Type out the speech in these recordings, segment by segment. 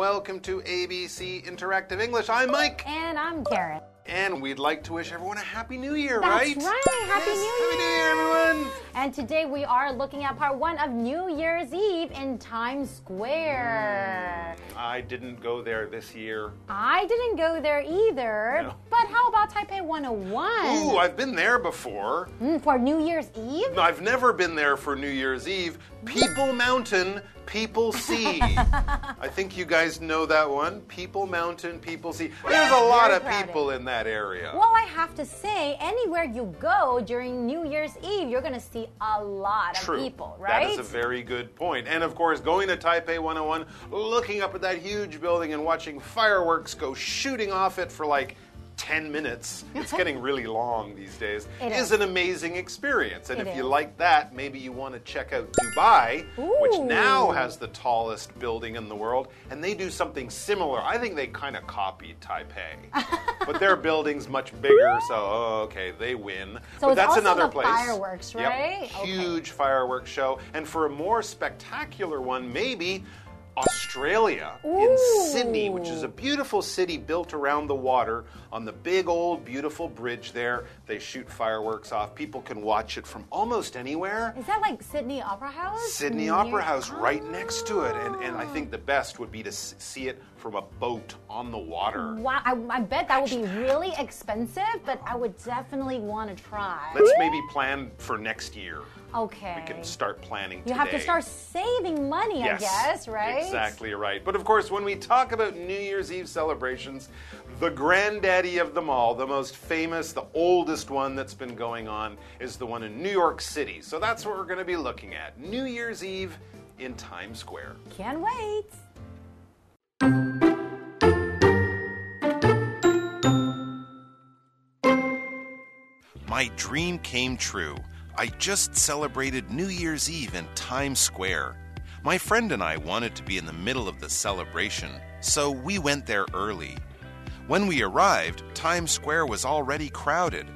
Welcome to ABC Interactive English. I'm Mike, And I'm Karen. and we'd like to wish everyone a Happy New Year, That's right? right. Happy Yes, New Happy New Year. Year, everyone. And today we are looking at part one of New Year's Eve in Times Square. I didn't go there this year. I didn't go there either, No. but how about Taipei 101? Ooh, I've been there before. Mm, for New Year's Eve? I've never been there for New Year's Eve. People Mountain, People Sea. I think you guys know that one. People Mountain, People Sea. There's a lot Very of crowded. people in that area. Well, I have to say, anywhere you go during New Year's Eve, you're going to see a lot True. of people, right? That is a very good point. And of course, going to Taipei 101, looking up at that huge building and watching fireworks go shooting off it for like 10 minutes, it's getting really long these days, It is is. an amazing experience. And It if you like that, maybe you want to check out Dubai, which now has the tallest building in the world, and they do something similar. I think they kind of copied Taipei. but their building's much bigger, so oh, okay, they win. So but that's another the place. fireworks, Yep. right? Okay. Huge fireworks show. And for a more spectacular one, maybe Australia in Sydney, which is a beautiful city built around the water on the big old beautiful bridge there. They shoot fireworks off. People can watch it from almost anywhere. Is that like Sydney Opera House? Sydney Near- Opera House right next to it. And, and I Ah. think the best would be to see it from a boat on the water. Wow, I, I bet that would be really expensive, but I would definitely want to try. Let's maybe plan for next year. Okay. We can start planning You have to start saving money, Yes, I guess, right? Exactly right. But of course, when we talk about New Year's Eve celebrations, the granddaddy of them all, the most famous, the oldest one that's been going on, is the one in New York City. So that's what we're going to be looking at New Year's Eve in Times Square. Can't wait. My dream came true. I just celebrated New Year's Eve in Times Square. My friend and I wanted to be in the middle of the celebration, so we went there early. When we arrived, Times Square was already crowded.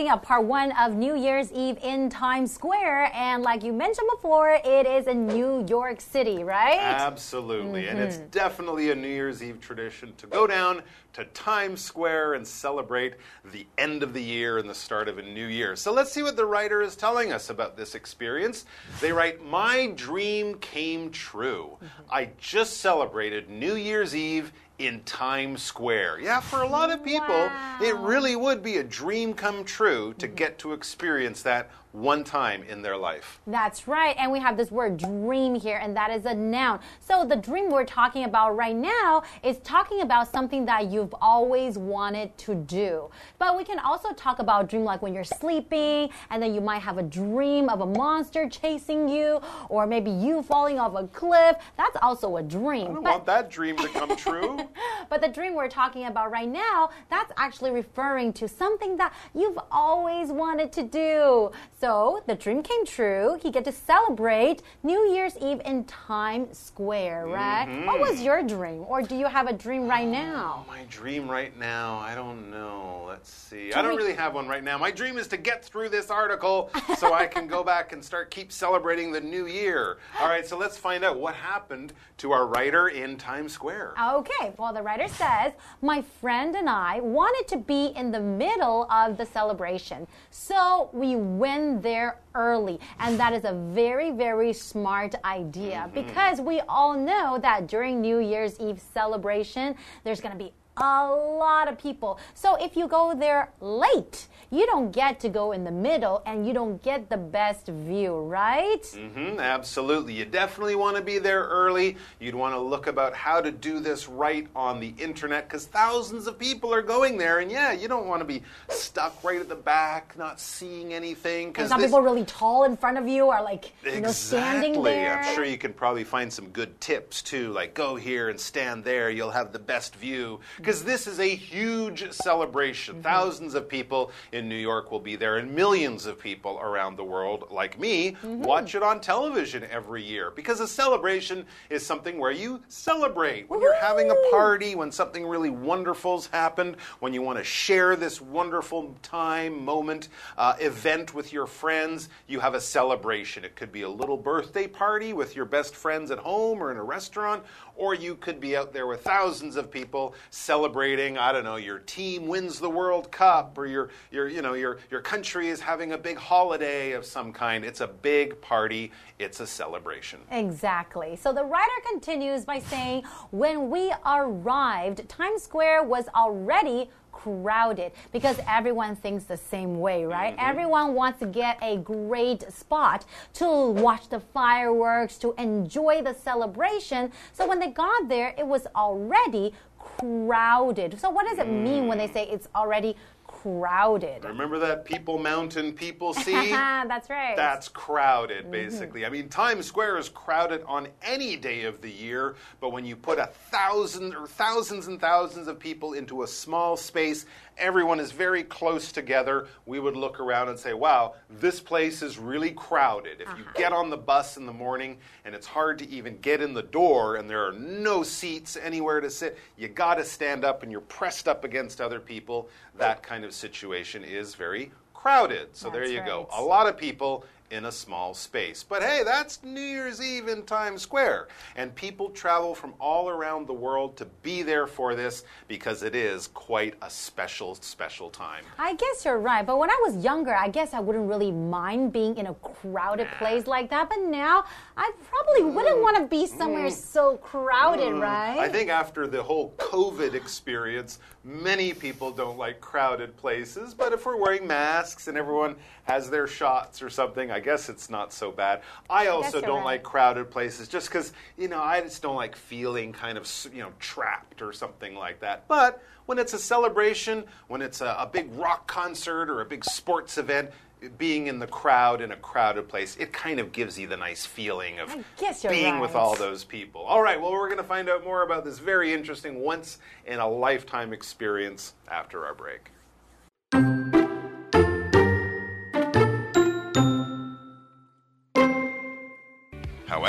Looking at part one of New Year's Eve in Times Square, and like you mentioned before, it is in New York City, right? Absolutely. And it's mm-hmm. definitely a New Year's Eve tradition to go down to Times Square and celebrate the end of the year and the start of a new year. So let's see what the writer is telling us about this experience. They write, My dream came true. Mm-hmm. I just celebrated New Year's Eve in Times Square. Yeah, for a lot of people, it really would be a dream come true to mm-hmm. get to experience that one time in their life. That's right. And we have this word dream here, and that is a noun. So the dream we're talking about right now is talking about something that you've always wanted to do. But we can also talk about dream like when you're sleeping, and then you might have a dream of a monster chasing you, or maybe you falling off a cliff. That's also a dream. I don't But- want that dream to come true. but the dream we're talking about right now, that's actually referring to something that you've always wanted to do. So the dream came true. He get to celebrate New Year's Eve in Times Square, right? Mm-hmm. What was your dream? Or do you have a dream right oh, now? My dream right now, I don't know. Let's see. I don't really have one right now. My dream is to get through this article so I can go back and start keep celebrating the new year. All right, so let's find out what happened to our writer in Times Square. Okay, well, the writer says, My friend and I wanted to be in the middle of the celebration. So we went there early. And that is a very, very smart idea mm-hmm. because we all know that during New Year's Eve celebration, there's going to be a lot of people. So if you go there late, you don't get to go in the middle and you don't get the best view, right? hmm absolutely. You definitely want to be there early. You'd want to look about how to do this right on the internet because thousands of people are going there. And yeah, you don't want to be stuck right at the back, not seeing anything. Because some people really tall in front of you are like, you know, standing Exactly. there. I'm sure you can probably find some good tips too, like go here and stand there. You'll have the best view. Because this is a huge celebration. Mm -hmm. Thousands of people in New York will be there, and millions of people around the world, like me, mm -hmm. watch it on television every year because a celebration is something where you celebrate. When you're having a party, when something really wonderful's happened, when you want to share this wonderful time, moment, uh, event with your friends, you have a celebration. It could be a little birthday party with your best friends at home or in a restaurant, or you could be out there with thousands of people celebrating, I don't know, your team wins the World Cup or your, your, you know, your, your country is having a big holiday of some kind. It's a big party, it's a celebration. Exactly. So the writer continues by saying, When we arrived, Times Square was already crowded because everyone thinks the same way, right? Mm -hmm. Everyone wants to get a great spot to watch the fireworks, to enjoy the celebration. So when they got there, it was already crowded. So what does it mean when they say it's already crowded. Remember that People Mountain People Sea? That's right. That's crowded, mm-hmm. basically. Mm -hmm. I mean, Times Square is crowded on any day of the year, but when you put a thousand or thousands and thousands of people into a small space, everyone is very close together, we would look around and say, wow, this place is really crowded. If uh -huh. you uh-huh. get on the bus in the morning and it's hard to even get in the door and there are no seats anywhere to sit, you got to stand up and you're pressed up against other people. That kind of situation is very crowded. So That's there you right. go. A lot of people in a small space. But hey, that's New Year's Eve in Times Square. And people travel from all around the world to be there for this because it is quite a special, special time. I guess you're right. But when I was younger, I guess I wouldn't really mind being in a crowded nah. place like that. But now, I probably mm. wouldn't want to be somewhere mm. so crowded, mm. right? I think after the whole COVID experience, many people don't like crowded places. But if we're wearing masks and everyone has their shots or something, I guess it's not so bad. I also I don't right. like crowded places just because, you know, I just don't like feeling kind of, you know, trapped or something like that. But when it's a celebration, when it's a, a big rock concert or a big sports event, being in the crowd in a crowded place, it kind of gives you the nice feeling of being right. with all those people. All right, well, we're going to find out more about this very interesting once in a lifetime experience after our break.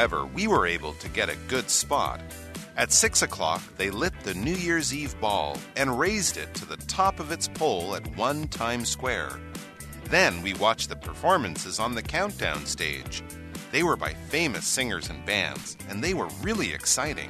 However, we were able to get a good spot. At 6 o'clock, they lit the New Year's Eve ball and raised it to the top of its pole at One Times Square. Then we watched the performances on the countdown stage. They were by famous singers and bands, and they were really exciting.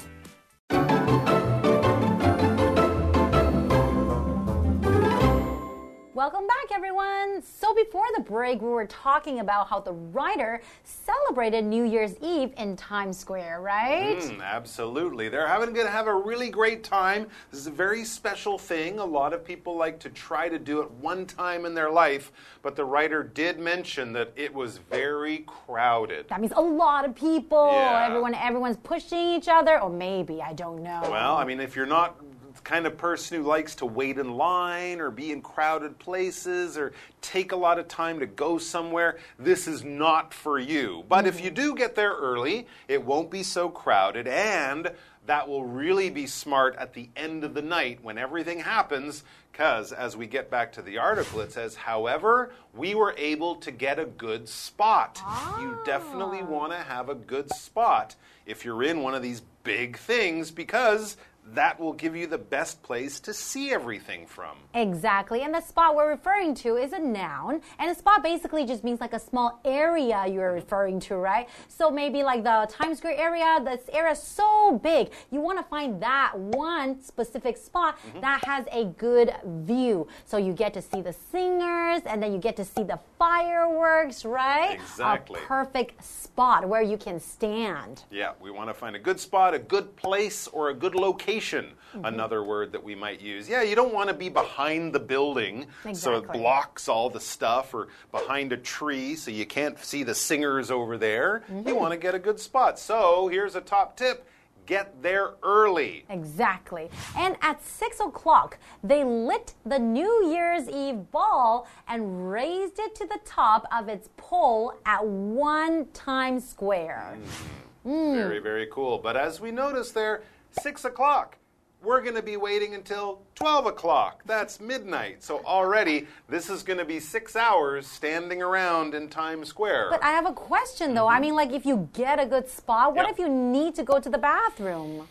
Welcome back, everyone. So, before the break, we were talking about how the writer celebrated New Year's Eve in Times Square, right? Mm, absolutely. They're having going to have a really great time. This is a very special thing. A lot of people like to try to do it one time in their life, but the writer did mention that it was very crowded. That means a lot of people. Yeah. Everyone, everyone's pushing each other, or maybe I don't know. Well, I mean, if you're not kind of person who likes to wait in line or be in crowded places or take a lot of time to go somewhere, this is not for you. But if you do get there early, it won't be so crowded and that will really be smart at the end of the night when everything happens. Because as we get back to the article, it says, however, we were able to get a good spot. You definitely ah. want to have a good spot if you're in one of these big things because that will give you the best place to see everything from. Exactly. And the spot we're referring to is a noun. And a spot basically just means like a small area you're referring to, right? So maybe like the Times Square area, this area is so big. You want to find that one specific spot mm -hmm. that has a good view. So you get to see the singers and then you get to see the fireworks, right? Exactly. A perfect spot where you can stand. Yeah, we want to find a good spot, a good place, or a good location location, mm -hmm. another word that we might use. Yeah, you don't want to be behind the building exactly. so it blocks all the stuff or behind a tree so you can't see the singers over there. Mm -hmm. You mm-hmm. want to get a good spot. So here's a top tip get there early. Exactly. And at 6 o'clock, they lit the New Year's Eve ball and raised it to the top of its pole at one Times Square. Mm. Mm. Very, very cool. But as we notice there, Six o'clock. we're going to be waiting until 12 o'clock. That's midnight. So already, this is going to be six hours standing around in Times Square. But I have a question though. I mm-hmm. mean, like, if you get a good spot, what Yep. if you need to go to the bathroom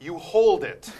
you hold it.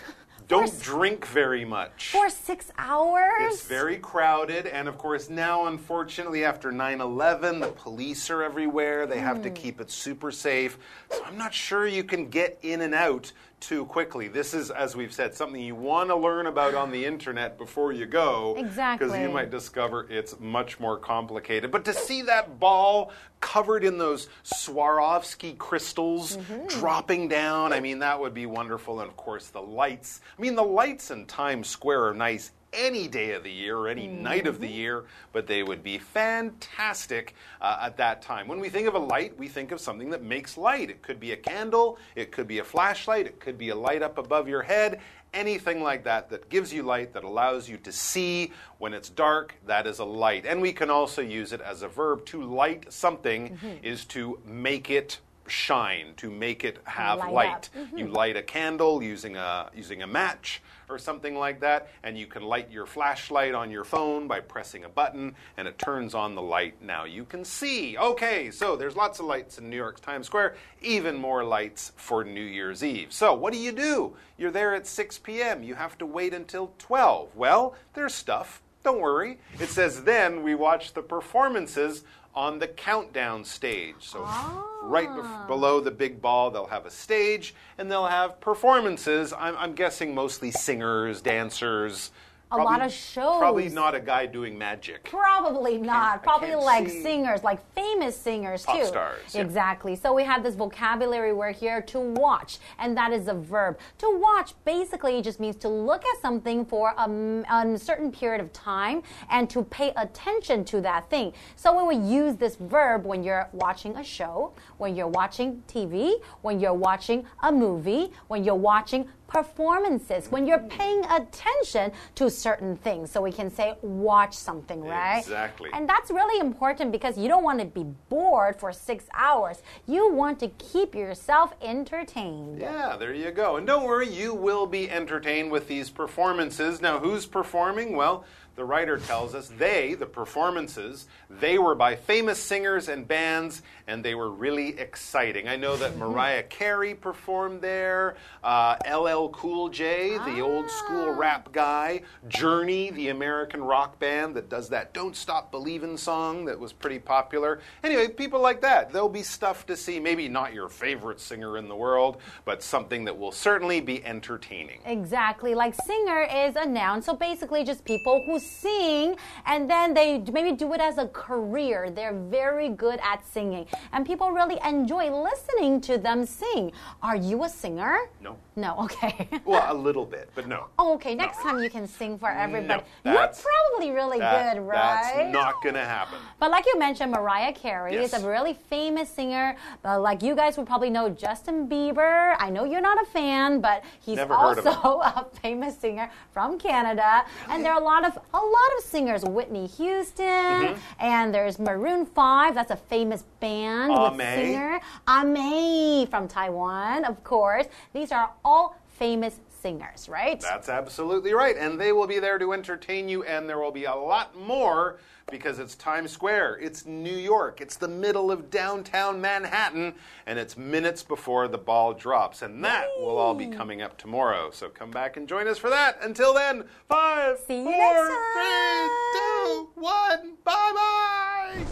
Don't drink very much. for six hours? It's very crowded, and of course, now, unfortunately, after 9 11, the police are everywhere. They have Hmm. to keep it super safe. So I'm not sure you can get in and out too quickly. This is, as we've said, something you want to learn about on the internet before you go. Exactly. Because you might discover it's much more complicated. But to see that ball covered in those Swarovski crystals Mm-hmm. dropping down, I mean, that would be wonderful. And of course, the lights. I mean, the lights in Times Square are nice any day of the year or any night of Mm-hmm. the year, but they would be fantastic uh, at that time. When we think of a light, we think of something that makes light. It could be a candle, it could be a flashlight, it could be a light up above your head. Anything like that that gives you light, that allows you to see when it's dark, that is a light. And we can also use it as a verb. To light something Mm-hmm. is to make it shine, to make it have Light light. Mm-hmm. You light a candle using a using a match or something like that, and you can light your flashlight on your phone by pressing a button, and it turns on the light. Now you can see. Okay, so there's lots of lights in New York's Times Square, even more lights for New Year's Eve. So what do you do? You're there at 6 p.m. You have to wait until 12. Well, there's stuff. Don't worry. It says then we watch the performances on the countdown stage. So ah. right bef- below the big ball, they'll have a stage and they'll have performances. I'm, I'm guessing mostly singers, dancers. A lot of shows. Probably not a guy doing magic. Probably not. Probably like singers, like famous singers Pop too. stars, yeah. Exactly. So we have this vocabulary word here to watch, and that is a verb. To watch basically just means to look at something for a certain period of time and to pay attention to that thing. So when we use this verb when you're watching a show, when you're watching TV, when you're watching a movie, when you're watching performances, when you're paying attention to certain things. So we can say watch something, right? Exactly. And that's really important because you don't want to be bored for six hours. You want to keep yourself entertained. Yeah, there you go. And don't worry, you will be entertained with these performances. Now, who's performing? Well, the writer tells us they, the performances, they were by famous singers and bands, and they were really exciting. I know that Mariah Carey performed there, uh, LL Cool J, the old school rap guy, Journey, the American rock band that does that Don't Stop Believin' song that was pretty popular. Anyway, people like that. There'll be stuff to see. Maybe not your favorite singer in the world, but something that will certainly be entertaining. Exactly. Like singer is a noun. So basically just people who sing and then they maybe do it as a career. They're very good at singing. And people really enjoy listening to them sing. Are you a singer? No. No, okay. Well, a little bit, but no. Oh, okay, next time you can sing for everybody. You're that's- probably really That- good, right? That's not going to happen. But like you mentioned, Mariah Carey Yes. is a really famous singer. But like you guys would probably know Justin Bieber. I know you're not a fan, but he's Never also a famous singer from Canada. And there are a lot of a lot of singers. Whitney Houston, Mm-hmm. and there's Maroon Five. That's a famous band with singer A-Mei from Taiwan, of course. These are all famous singers, right? That's absolutely right. And they will be there to entertain you, and there will be a lot more because it's Times Square. It's New York. It's the middle of downtown Manhattan, and it's minutes before the ball drops. And that will all be coming up tomorrow. So come back and join us for that. Until then, five, See you four, next three, two, one. Bye bye.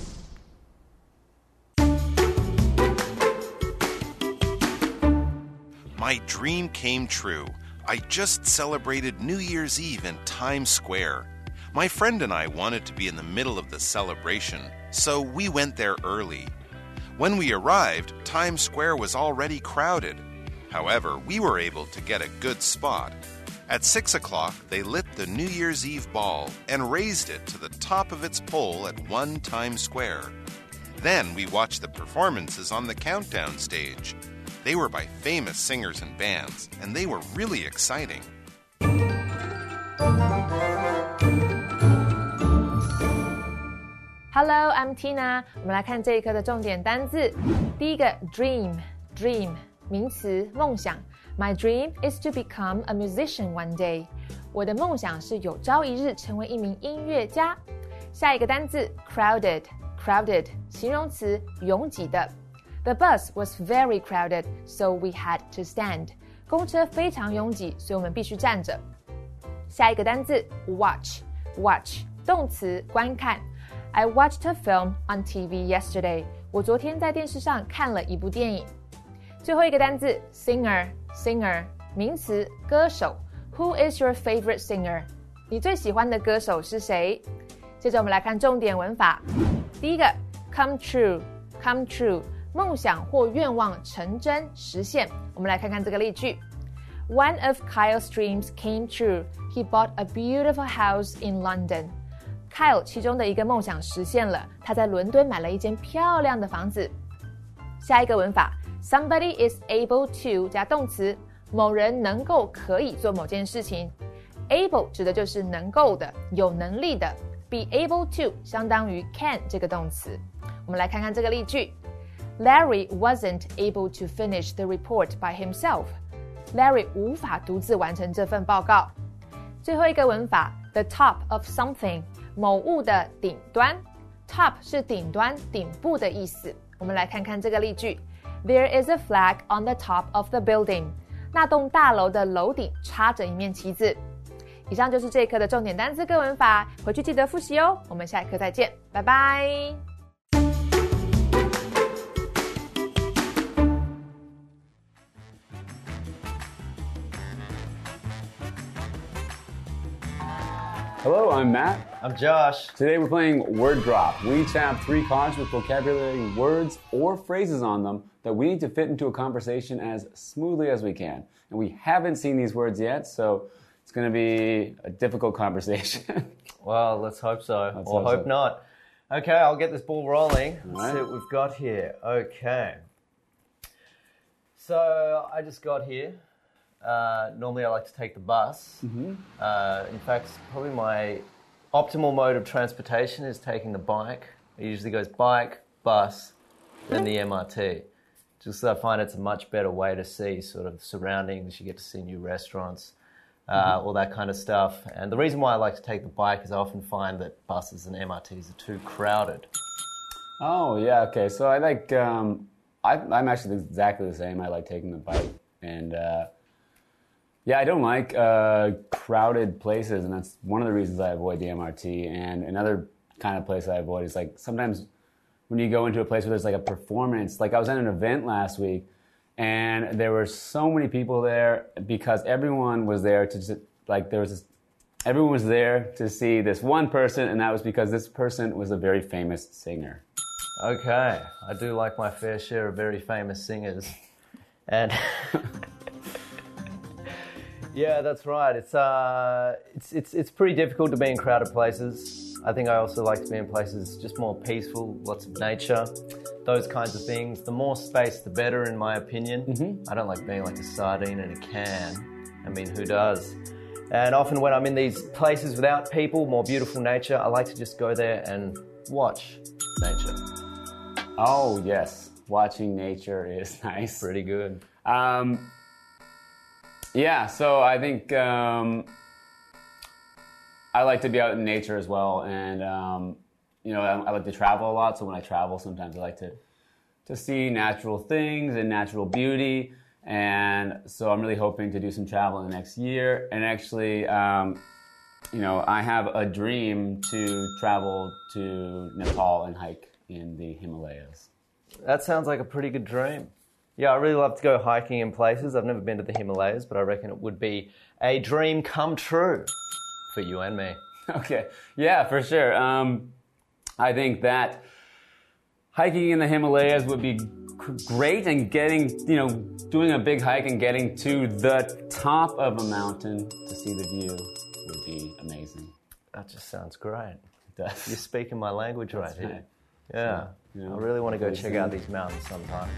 My dream came true. I just celebrated New Year's Eve in Times Square. My friend and I wanted to be in the middle of the celebration, so we went there early. When we arrived, Times Square was already crowded. However, we were able to get a good spot. At 6 o'clock, they lit the New Year's Eve ball and raised it to the top of its pole at one Times Square. Then we watched the performances on the countdown stage. They were by famous singers and bands, and they were really exciting. Hello, I'm Tina。我们来看这一课的重点单字。第一个 dream，dream 名词，梦想。 My dream is to become a musician one day. 我的梦想是有朝一日成为一名音乐家。下一个单字 crowded crowded 形容词拥挤的。 The bus was very crowded, so we had to stand. 公车非常拥挤，所以我们必须站着。下一个单字 watch watch 动词观看。I watched a film on TV yesterday. 我昨天在电视上看了一部电影。最后一个单字 singer singer 名词歌手。Who is your favorite singer？你最喜欢的歌手是谁？接着我们来看重点文法。第一个，come true，come true， 梦想或愿望成真实现。我们来看看这个例句。One of Kyle's dreams came true. He bought a beautiful house in London. Kyle 其中的一个梦想实现了，他在伦敦买了一间漂亮的房子。下一个文法，somebody is able to 加动词。某人能够可以做某件事情，able 指的就是能够的、有能力的。Be able to 相当于 can 这个动词。我们来看看这个例句：Larry wasn't able to finish the report by himself. Larry 无法独自完成这份报告。最后一个文法：the top of something，某物的顶端。Top 是顶端、顶部的意思。我们来看看这个例句：There is a flag on the top of the building. 那栋大楼的楼顶插着一面旗子。以上就是这一课的重点单词跟文法，回去记得复习哦。我们下一课再见，拜拜。Hello, I'm Matt. I'm Josh. Today we're playing Word Drop. We each have three cards with vocabulary words or phrases on them that we need to fit into a conversation as smoothly as we can. And we haven't seen these words yet, so it's going to be a difficult conversation. well, let's hope so. Let's or hope hope so. not. Okay, I'll get this ball rolling. Let's right. see what we've got here. Okay. So I just got here. Uh, normally, I like to take the bus. Mm-hmm. Uh, in fact, probably my optimal mode of transportation is taking the bike. It usually goes bike, bus, then the MRT. Just I find it's a much better way to see sort of surroundings. You get to see new restaurants, uh, all that kind of stuff. And the reason why I like to take the bike is I often find that buses and MRTs are too crowded. oh, yeah, okay. So I like, um, I, I'm actually exactly the same. I like taking the bike. And, uh, yeah, I don't like uh, crowded places, and that's one of the reasons I avoid the MRT. And another kind of place I avoid is like sometimes when you go into a place where there's like a performance. Like I was at an event last week, and there were so many people there because everyone was there to just, like there was this, everyone was there to see this one person, and that was because this person was a very famous singer. Okay, I do like my fair share of very famous singers, and yeah, that's right. It's uh, it's it's it's pretty difficult to be in crowded places. I think I also like to be in places just more peaceful, lots of nature, those kinds of things. The more space, the better, in my opinion. I don't like being like a sardine in a can. I mean, who does? And often when I'm in these places without people, more beautiful nature, I like to just go there and watch nature. Oh yes, watching nature is nice. Pretty good. Um, yeah, so I think um, I like to be out in nature as well, and um, you know I, I like to travel a lot. So when I travel, sometimes I like to to see natural things and natural beauty. And so I'm really hoping to do some travel in the next year. And actually, um, you know, I have a dream to travel to Nepal and hike in the Himalayas. That sounds like a pretty good dream. Yeah, I really love to go hiking in places. I've never been to the Himalayas, but I reckon it would be a dream come true for you and me. Okay, yeah, for sure. Um, I think that hiking in the Himalayas would be great, and getting, you know, doing a big hike and getting to the top of a mountain to see the view would be amazing. That just sounds great. It does. You're speaking my language right here. right. Yeah. you know, I really want to go check out these mountains sometime.